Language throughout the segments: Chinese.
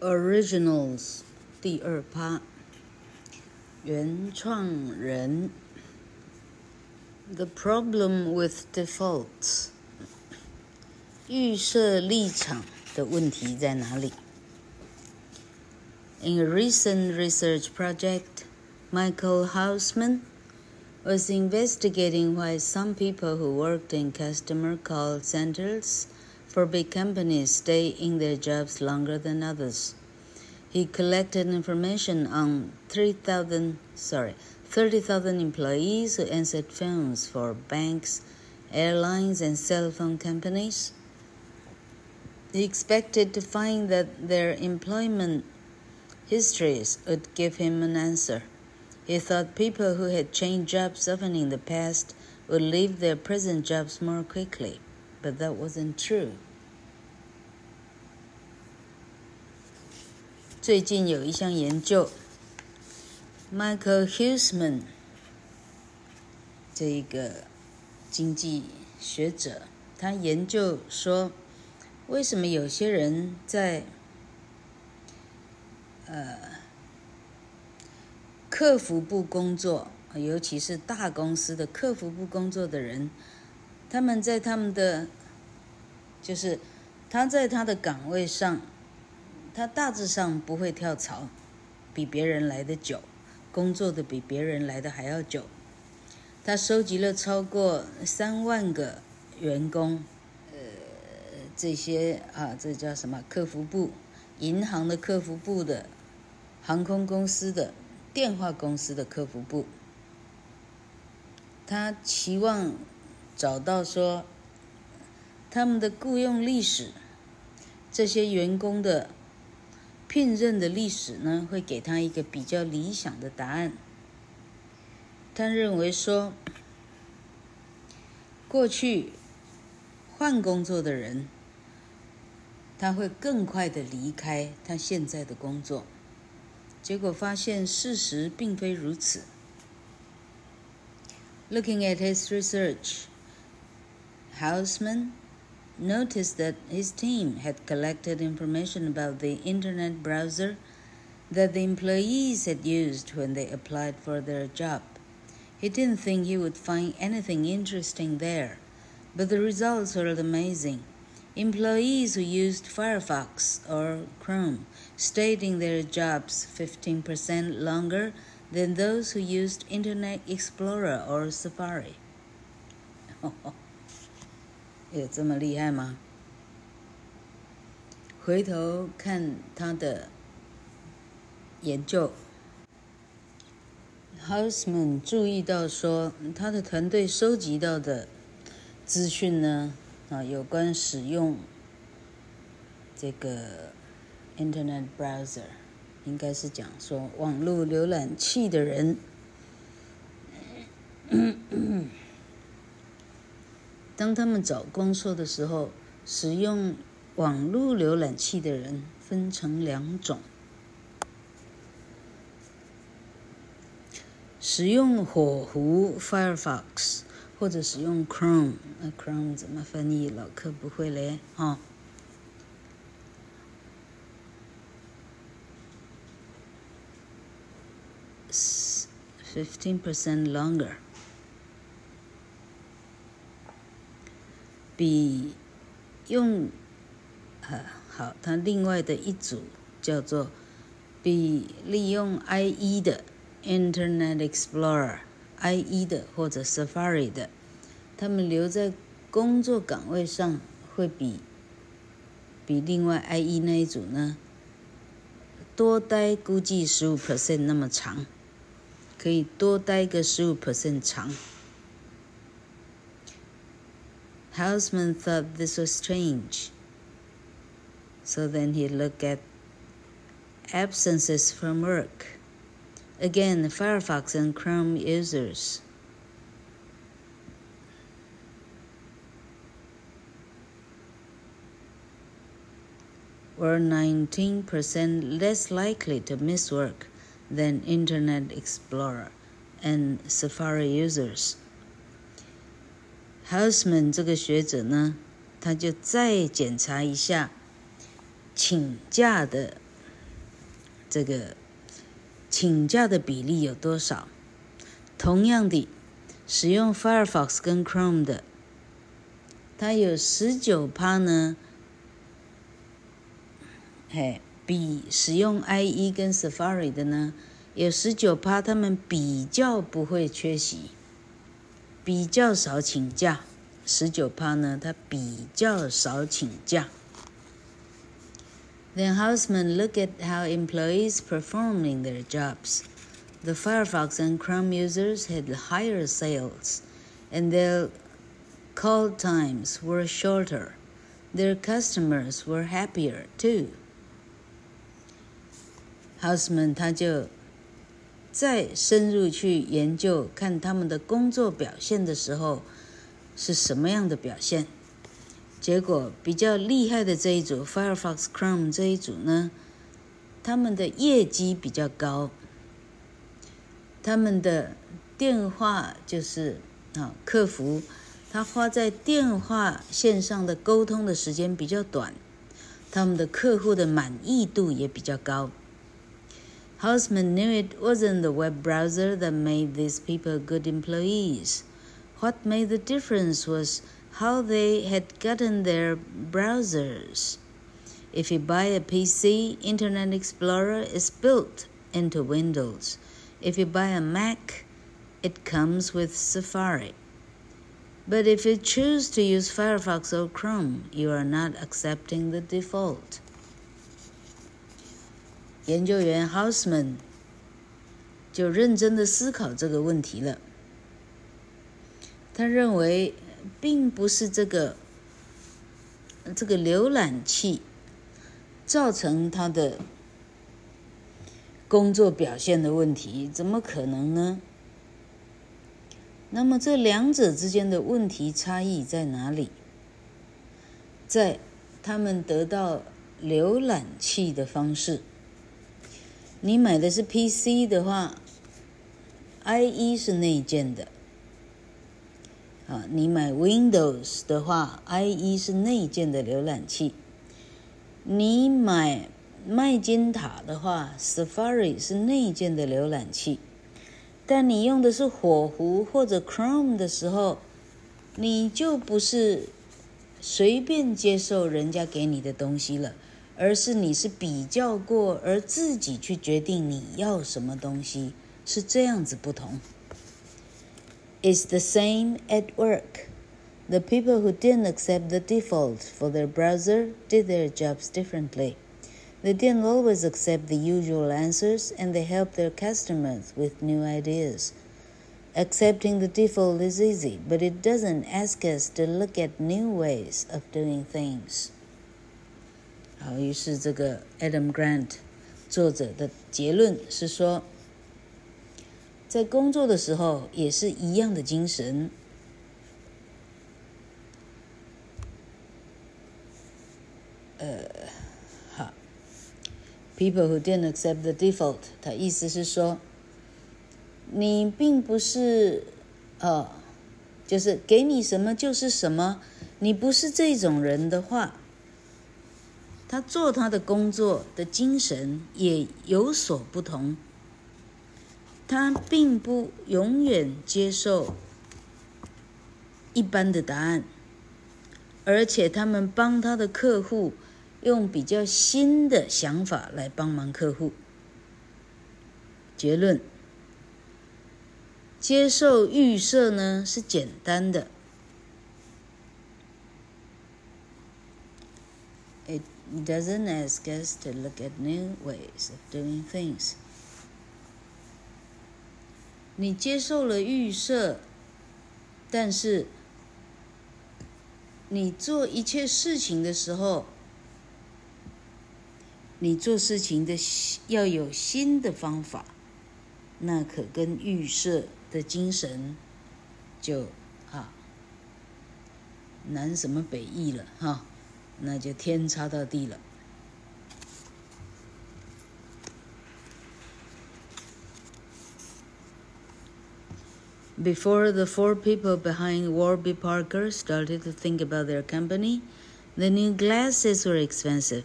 Originals 第二趴，原创人。The problem with defaults，预设立场的问题在哪里？In a recent research project, Michael Hausman was investigating why some people who worked in customer call centers for big companies stay in their jobs longer than others. He collected information on 3,000, sorry, 30,000 employees who answered phones for banks, airlines, and cell phone companies. He expected to find that their employment histories would give him an answer. He thought people who had changed jobs often in the past would leave their present jobs more quickly, but that wasn't true. 最近有一项研究，Michael Husman 这一个经济学者，他研究说，为什么有些人在呃。客服部工作，尤其是大公司的客服部工作的人，他们在他们的，就是他在他的岗位上，他大致上不会跳槽，比别人来得久，工作的比别人来得还要久。他收集了超过三万个员工，呃，这些啊，这叫什么？客服部、银行的客服部的，航空公司的。电话公司的客服部，他期望找到说他们的雇佣历史，这些员工的聘任的历史呢，会给他一个比较理想的答案。他认为说，过去换工作的人，他会更快的离开他现在的工作。结果发现事实并非如此。Looking at his research, Hausman noticed that his team had collected information about the internet browser that the employees had used when they applied for their job. He didn't think he would find anything interesting there, but the results were amazing. Employees who used Firefox or Chrome stayed in their jobs 15% longer than those who used Internet Explorer or Safari. 有这么厉害吗？回头看他的研究，Hausman 注意到说，他的团队收集到的资讯呢，啊，有关使用这个。Internet browser 应该是讲说网络浏览器的人，当他们找工作的时候，使用网络浏览器的人分成两种：使用火狐 Firefox 或者使用 Chrome。那 Chrome 怎么翻译？老客不会嘞，哈。Fifteen percent longer，比用，呃，好，它另外的一组叫做比利用 IE 的 Internet Explorer，IE 的或者 Safari 的，他们留在工作岗位上会比比另外 IE 那一组呢多待估计十五 percent 那么长。可以多待个十五 percent 长。Hausman thought this was strange, so then he looked at absences from work. Again, Firefox and Chrome users. were 19% less likely to miss work than Internet Explorer and Safari users. Hausman 这个学者呢，他就再检查一下请假的这个请假的比例有多少？同样的，使用 Firefox 跟 Chrome 的，它有十九趴呢，嘿，比使用 IE 跟 Safari 的呢，有十九趴，他们比较不会缺席，比较少请假。十九趴呢，他比较少请假。Then Hausman look at how employees performing their jobs. The Firefox and Chrome users had higher sales, and their call times were shorter. Their customers were happier too. Hausman 他就 再深入去研究，看他们的工作表现的时候是什么样的表现。结果比较厉害的这一组 Firefox Chrome 这一组呢，他们的业绩比较高。他们的电话就是啊，客服，他花在电话线上的沟通的时间比较短，他们的客户的满意度也比较高。Hausman knew it wasn't the web browser that made these people good employees. What made the difference was how they had gotten their browsers. If you buy a PC, Internet Explorer is built into Windows. If you buy a Mac, it comes with Safari. But if you choose to use Firefox or Chrome, you are not accepting the default. 研究员 Hausman 就认真的思考这个问题了。他认为，并不是这个这个浏览器造成他的。工作表现的问题，怎么可能呢？那么这两者之间的问题差异在哪里？在他们得到浏览器的方式。你买的是 PC 的话，IE 是内建的。啊，你买 Windows 的话，IE 是内建的浏览器。你买。麦金塔的话，Safari 是内建的浏览器，但你用的是火狐或者 Chrome 的时候，你就不是随便接受人家给你的东西了，而是你是比较过而自己去决定你要什么东西，是这样子不同。It's the same at work. The people who didn't accept the default for their browser did their jobs differently. They didn't always accept the usual answers, and they helped their customers with new ideas. Accepting the default is easy, but it doesn't ask us to look at new ways of doing things. 好，于是这个 Adam Grant 作者的结论是说，在工作的时候也是一样的精神。呃。好 People who didn't accept the default，他意思是说，你并不是，呃，就是给你什么就是什么，你不是这种人的话，他做他的工作的精神也有所不同。他并不永远接受一般的答案，而且他们帮他的客户。用比较新的想法来帮忙客户。结论：接受预设呢是简单的。It doesn't ask us to look at new ways of doing things。你接受了预设，但是你做一切事情的时候。你做事情的要有新的方法，那可跟预设的精神就啊南什么北异了哈，那就天差到地了。Before the four people behind Warby Parker started to think about their company, the new glasses were expensive.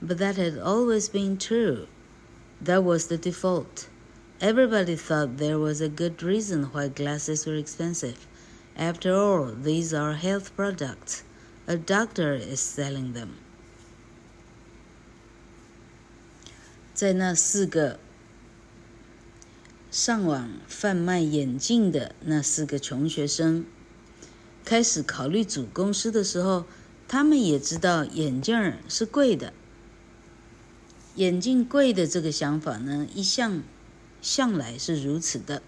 But that had always been true. That was the default. Everybody thought there was a good reason why glasses were expensive. After all, these are health products. A doctor is selling them. 在那四个上网贩卖眼镜的那四个穷学生开始考虑组公司的时候，他们也知道眼镜是贵的。眼镜贵的这个想法呢，一向向来是如此的，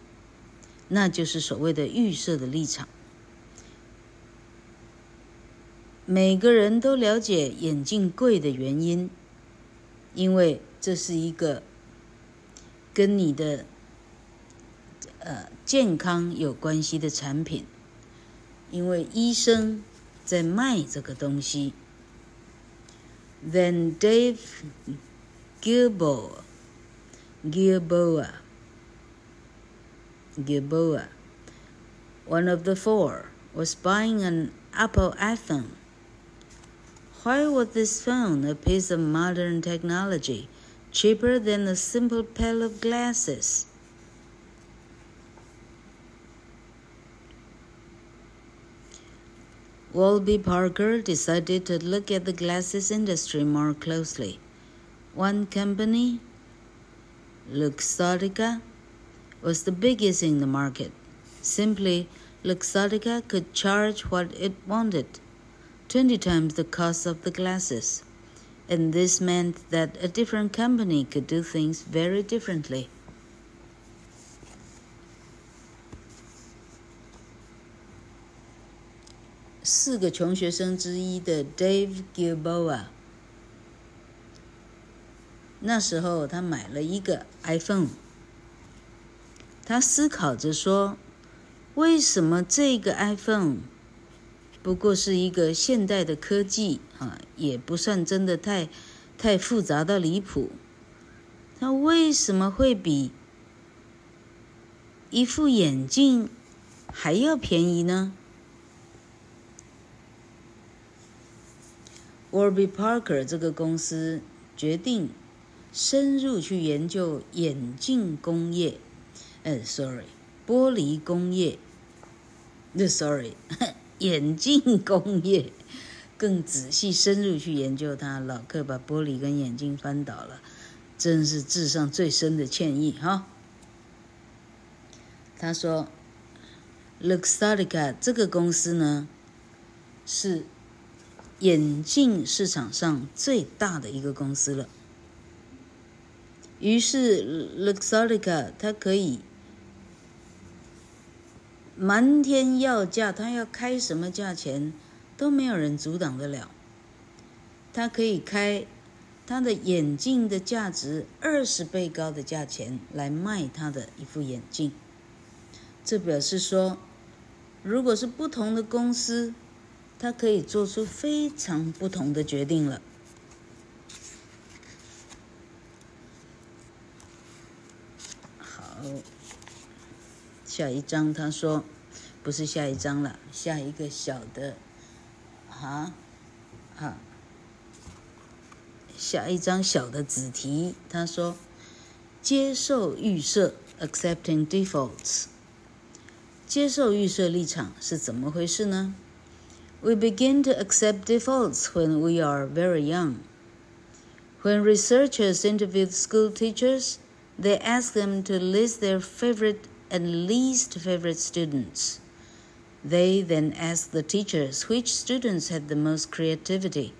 那就是所谓的预设的立场。每个人都了解眼镜贵的原因，因为这是一个跟你的呃健康有关系的产品，因为医生在卖这个东西。Then Dave Gilboa, Gilboa, Gilboa, one of the four, was buying an Apple iPhone. Why was this phone, a piece of modern technology, cheaper than a simple pair of glasses? Warby Parker decided to look at the glasses industry more closely. One company, Luxottica, was the biggest in the market. Simply, Luxottica could charge what it wanted, 20 times the cost of the glasses. And this meant that a different company could do things very differently. 四个穷学生之一的 Dave Gilboa。那时候他买了一个 iPhone，他思考着说：“为什么这个 iPhone 不过是一个现代的科技啊，也不算真的太太复杂到离谱，它为什么会比一副眼镜还要便宜呢？”Warby Parker 这个公司决定。深入去研究眼镜工业，呃，sorry，玻璃工业，那 sorry，眼镜工业，更仔细深入去研究它。老客把玻璃跟眼镜翻倒了，真是致上最深的歉意哈。他说，Luxottica 这个公司呢，是眼镜市场上最大的一个公司了。于是，Luxottica 它可以瞒天要价，他要开什么价钱都没有人阻挡得了。他可以开他的眼镜的价值二十倍高的价钱来卖他的一副眼镜。这表示说，如果是不同的公司，它可以做出非常不同的决定了。下一章他说，不是下一章了，下一个小的，啊，啊，下一章小的子题，他说，接受预设，accepting defaults，接受预设立场是怎么回事呢？We begin to accept defaults when we are very young. When researchers interview school teachers. They ask them to list their favorite and least favorite students. They then ask the teachers which students had the most creativity,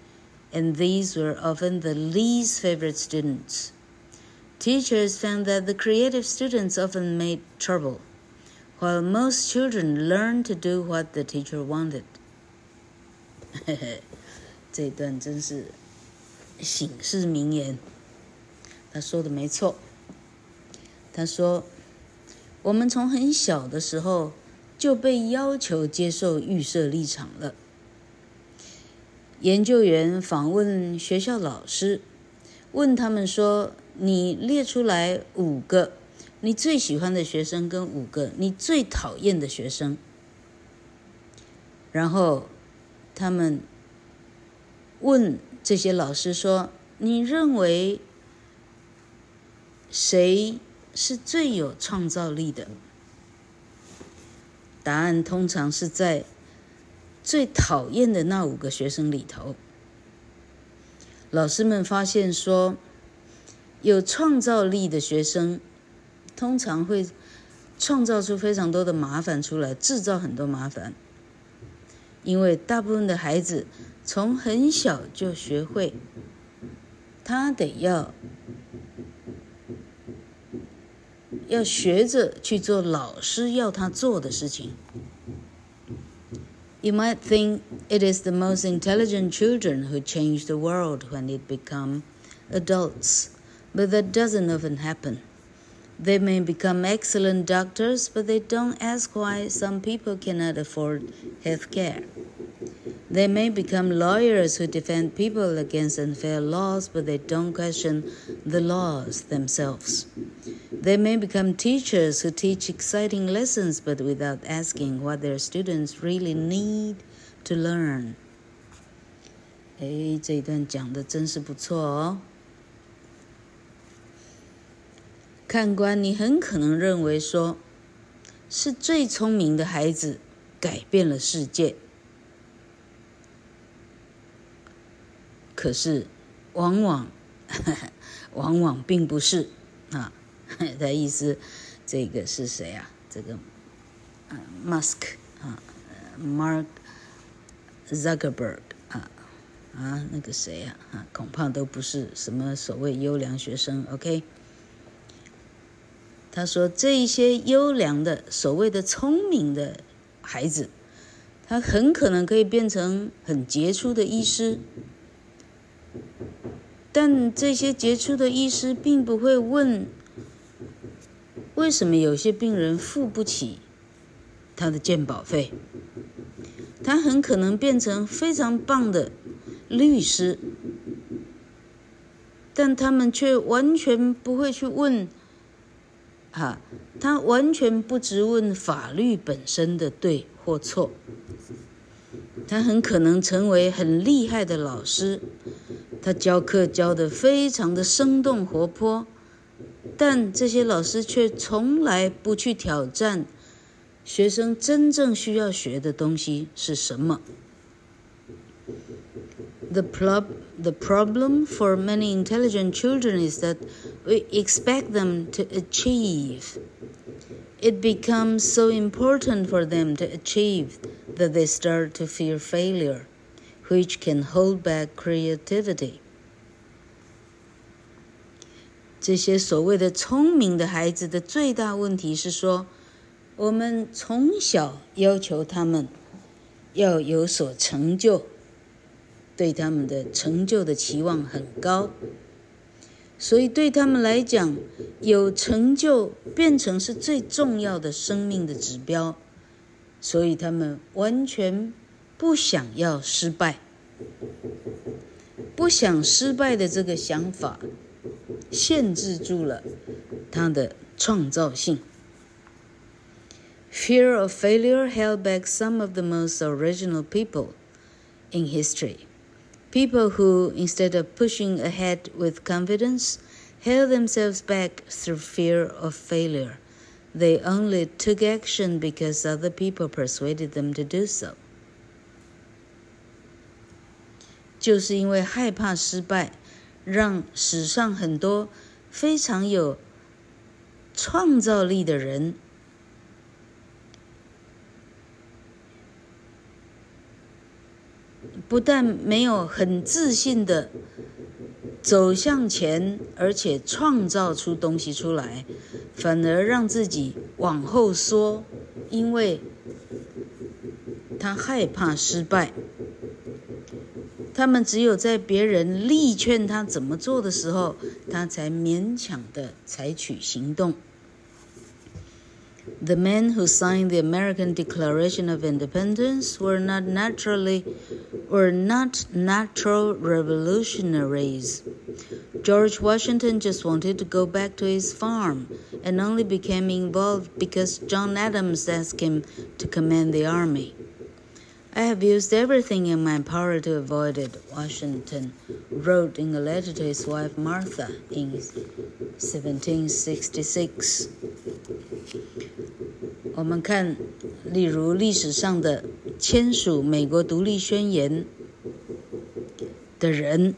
and these were often the least favorite students. Teachers found that the creative students often made trouble, while most children learned to do what the teacher wanted. 这段真是醒世名言，他说的没错。他说：“ 我们从很小的时候就被要求接受预设立场了。”研究员访问学校老师，问他们说：“你列出来五个你最喜欢的学生跟五个你最讨厌的学生。”然后他们问这些老师说：“你认为？”谁是最有创造力的？答案通常是在最讨厌的那五个学生里头。老师们发现说，有创造力的学生通常会创造出非常多的麻烦出来，制造很多麻烦。因为大部分的孩子从很小就学会，他得要要学着去做老师要他做的事情。You might think it is the most intelligent children who change the world when they become adults, but that doesn't often happen. They may become excellent doctors, but they don't ask why some people cannot afford health care. They may become lawyers who defend people against unfair laws, but they don't question the laws themselves. They may become teachers who teach exciting lessons, but without asking what their students really need to learn. 哎，这一段讲的真是不错哦。看官，你很可能认为说，是最聪明的孩子改变了世界。可是，往往，往往并不是 他意思，这个是谁啊？这个，啊，Musk 啊，Mark Zuckerberg 啊，啊，那个谁啊？啊，恐怕都不是什么所谓优良学生。OK。他说：“这一些优良的、所谓的聪明的孩子，他很可能可以变成很杰出的医师，但这些杰出的医师并不会问，为什么有些病人付不起他的鉴保费。他很可能变成非常棒的律师，但他们却完全不会去问。”哈，他完全不质问法律本身的对或错。他很可能成为很厉害的老师，他教课教得非常的生动活泼，但这些老师却从来不去挑战学生真正需要学的东西是什么。The prob the problem for many intelligent children is that we expect them to achieve. It becomes so important for them to achieve that they start to fear failure, which can hold back creativity. 这些所谓的聪明的孩子的最大问题是说，我们从小要求他们要有所成就。对他们的成就的期望很高，所以对他们来讲，有成就变成是最重要的生命的指标，所以他们完全不想要失败，不想失败的这个想法，限制住了他的创造性。Fear of failure held back some of the most original people in history. People who, instead of pushing ahead with confidence, held themselves back through fear of failure. They only took action because other people persuaded them to do so. 就是因为害怕失败， 让史上很多非常有创造力的人。不但没有很自信的走向前，而且创造出东西出来，反而让自己往后缩，因为他害怕失败。他们只有在别人力劝他怎么做的时候，他才勉强的采取行动。The men who signed the American Declaration of Independence were not naturally were not natural revolutionaries. George Washington just wanted to go back to his farm and only became involved because John Adams asked him to command the army. I have used everything in my power to avoid it, Washington wrote in a letter to his wife Martha in 1766. 我们看，例如历史上的签署美国独立宣言的人，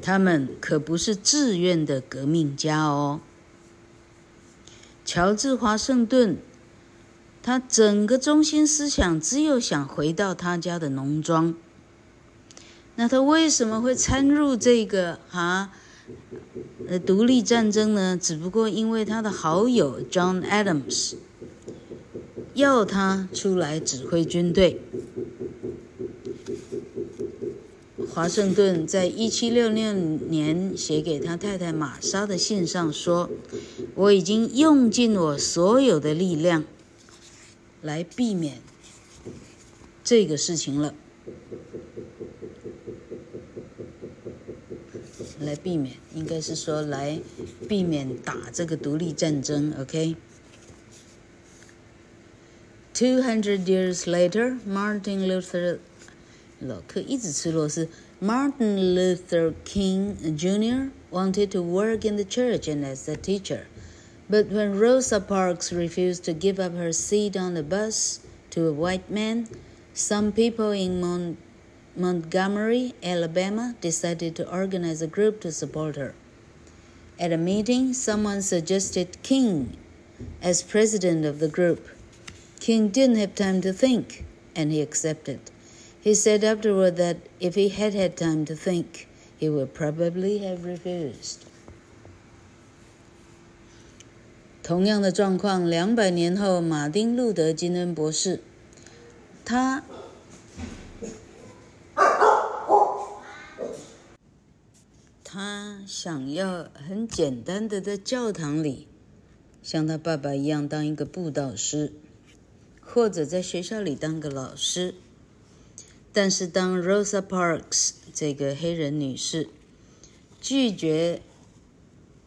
他们可不是自愿的革命家哦。乔治华盛顿。他整个中心思想只有想回到他家的农庄。那他为什么会参入这个啊呃独立战争呢？只不过因为他的好友 John Adams 要他出来指挥军队。华盛顿在一七六六年写给他太太玛莎的信上说：“我已经用尽我所有的力量。”来避免这个事情了，来避免，应该是说来避免打这个独立战争。OK。Two hundred years later, Martin Luther，老克一直吃螺丝。Martin Luther King Jr. wanted to work in the church and as a teacher. But when Rosa Parks refused to give up her seat on the bus to a white man, some people in Mon Montgomery, Alabama, decided to organize a group to support her. At a meeting, someone suggested King as president of the group. King didn't have time to think, and he accepted. He said afterward that if he had had time to think, he would probably have refused. 同样的状况，两百年后，马丁·路德·金恩博士，他他想要很简单的在教堂里，像他爸爸一样当一个布道师，或者在学校里当个老师。但是当 Rosa Parks 这个黑人女士拒绝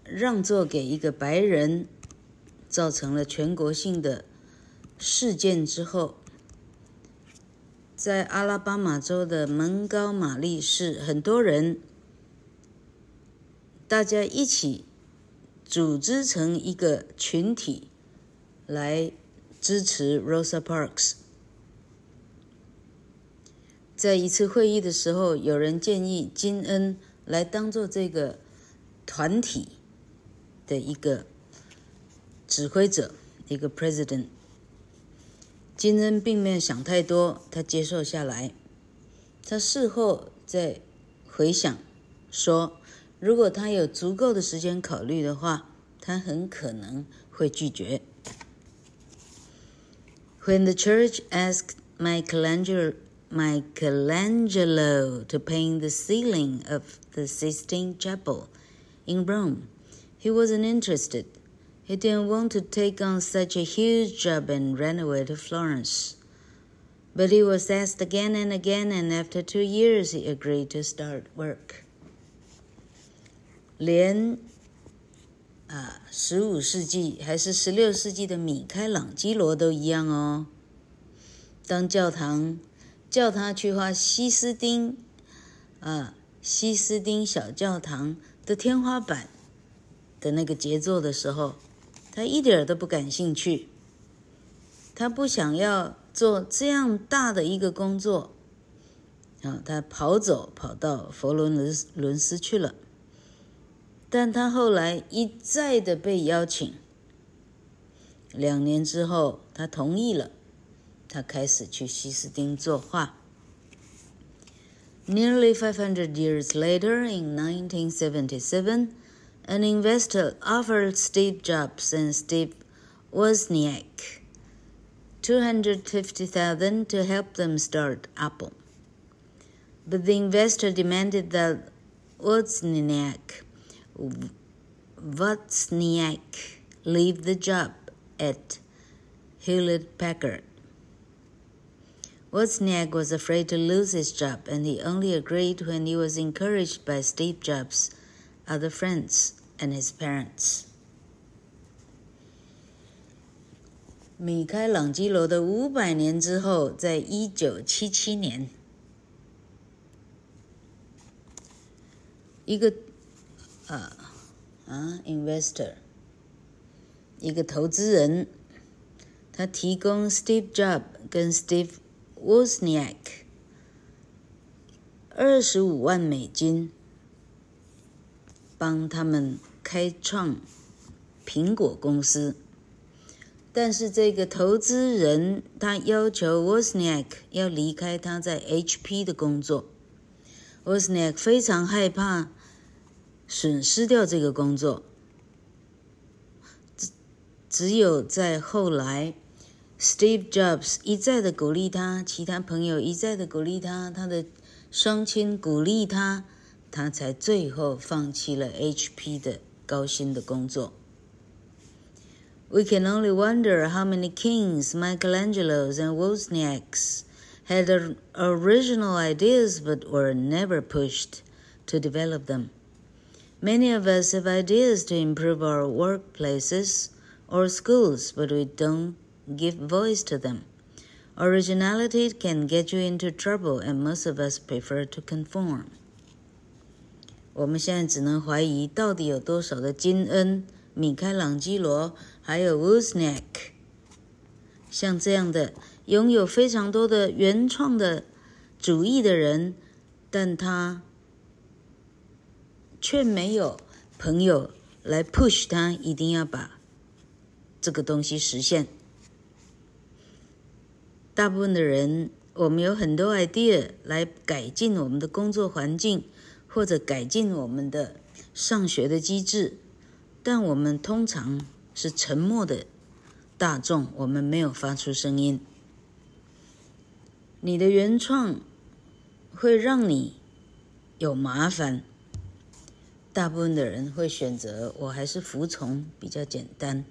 让座给一个白人，造成了全国性的事件之后，在阿拉巴马州的蒙高马利市，很多人大家一起组织成一个群体来支持 Rosa Parks。在一次会议的时候，有人建议金恩来当做这个团体的一个。指挥者，一个 president，金恩并没有想太多，他接受下来。他事后再回想说，如果他有足够的时间考虑的话，他很可能会拒绝。When the church asked Michelangelo, Michelangelo to paint the ceiling of the Sistine Chapel in Rome, he wasn't interested. He didn't want to take on such a huge job and ran away to Florence. But he was asked again and again, and after two years, he agreed to start work. 连啊，十五世纪还是十六世纪的米开朗基罗都一样哦。当教堂叫他去画西斯丁啊，西斯丁小教堂的天花板的那个杰作的时候。他一点都不感兴趣，他不想要做这样大的一个工作，啊，他跑走跑到佛罗伦伦斯去了。但他后来一再的被邀请，两年之后他同意了，他开始去西斯丁作画。Nearly five hundred years later, in nineteen seventy-seven. An investor offered Steve Jobs and Steve Wozniak two hundred fifty thousand to help them start Apple. But the investor demanded that Wozniak, Wozniak leave the job at Hewlett Packard. Wozniak was afraid to lose his job, and he only agreed when he was encouraged by Steve Jobs' other friends and his parents。 米开朗基罗的五百年之后，在一九七七年，一个啊啊，investor，一个投资人，他提供 Steve Jobs 跟 Steve Wozniak 二十五万美金，帮他们 开创苹果公司。但是这个投资人他要求 Wozniak 要离开他在 HP 的工作，Wozniak 非常害怕损失掉这个工作。只只有在后来，Steve Jobs 一再的鼓励他，其他朋友一再的鼓励他，他的双亲鼓励他，他才最后放弃了 HP 的高薪的工作。We can only wonder how many kings, Michelangelos and Wozniaks had original ideas but were never pushed to develop them. Many of us have ideas to improve our workplaces or schools, but we don't give voice to them. Originality can get you into trouble, and most of us prefer to conform. 我们现在只能怀疑，到底有多少的金恩、米开朗基罗。还有 Wozniak，像这样的拥有非常多的原创的主意的人，但他却没有朋友来 push 他，一定要把这个东西实现。大部分的人，我们有很多 idea 来改进我们的工作环境，或者改进我们的上学的机制，但我们通常。是沉默的大众，我们没有发出声音。你的原创会让你有麻烦，大部分的人会选择我还是服从比较简单。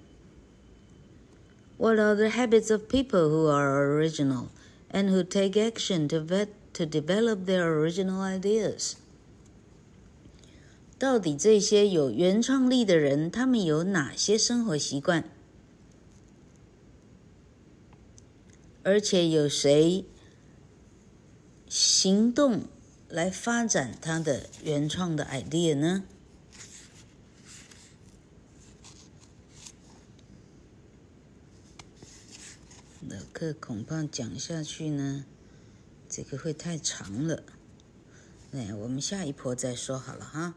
What are the habits of people who are original and who take action to vet to develop their original ideas? 到底这些有原创力的人，他们有哪些生活习惯？而且有谁行动来发展他的原创的 idea 呢？老客恐怕讲下去呢，这个会太长了。哎，我们下一波再说好了哈。